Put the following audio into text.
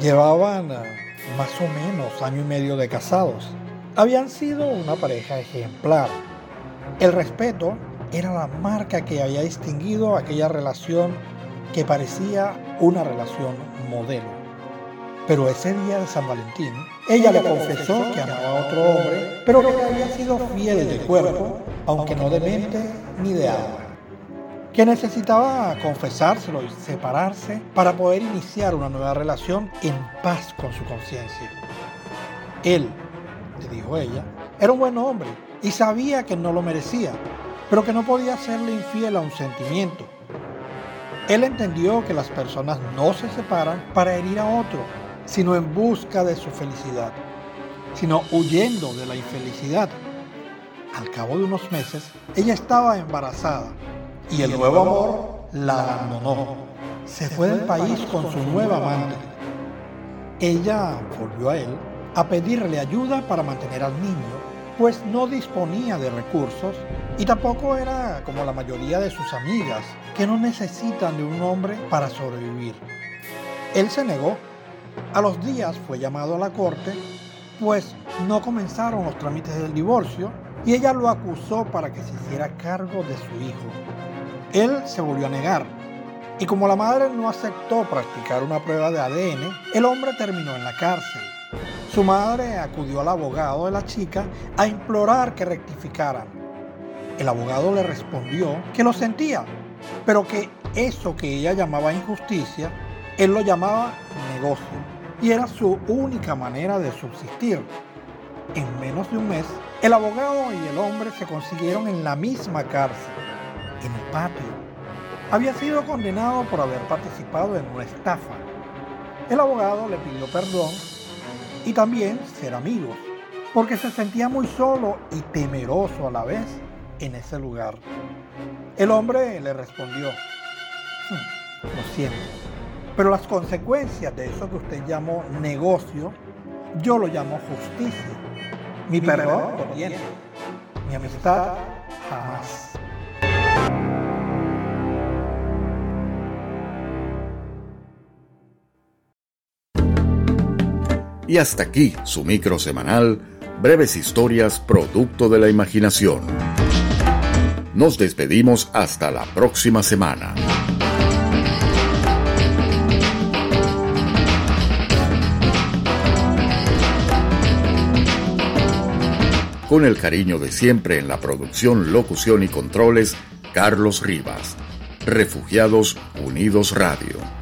Llevaban eh, más o menos año y medio de casados. Habían sido una pareja ejemplar. El respeto era la marca que había distinguido aquella relación que parecía una relación modelo. Pero ese día de San Valentín, ella le confesó que amaba a otro hombre, pero que había sido fiel de cuerpo, aunque no de mente ni de alma que necesitaba confesárselo y separarse para poder iniciar una nueva relación en paz con su conciencia. Él, le dijo ella, era un buen hombre y sabía que no lo merecía, pero que no podía serle infiel a un sentimiento. Él entendió que las personas no se separan para herir a otro, sino en busca de su felicidad, sino huyendo de la infelicidad. Al cabo de unos meses, ella estaba embarazada y el nuevo amor la abandonó. Se fue del país con su nueva amante. Ella volvió a él a pedirle ayuda para mantener al niño, pues no disponía de recursos y tampoco era como la mayoría de sus amigas, que no necesitan de un hombre para sobrevivir. Él se negó. A los días fue llamado a la corte, pues no comenzaron los trámites del divorcio y ella lo acusó para que se hiciera cargo de su hijo. Él se volvió a negar. Y como la madre no aceptó practicar una prueba de ADN, el hombre terminó en la cárcel. Su madre acudió al abogado de la chica a implorar que rectificaran. El abogado le respondió que lo sentía, pero que eso que ella llamaba injusticia, él lo llamaba negocio y era su única manera de subsistir. En menos de un mes, el abogado y el hombre se consiguieron en la misma cárcel en el patio. Había sido condenado por haber participado en una estafa. El abogado le pidió perdón y también ser amigos, porque se sentía muy solo y temeroso a la vez en ese lugar. El hombre le respondió, hmm, lo siento, pero las consecuencias de eso que usted llamó negocio, yo lo llamo justicia. Mi perdón lo tiene, mi amistad jamás. Y hasta aquí su micro semanal, breves historias producto de la imaginación. Nos despedimos hasta la próxima semana. Con el cariño de siempre en la producción, locución y controles, Carlos Rivas. Refugiados Unidos Radio.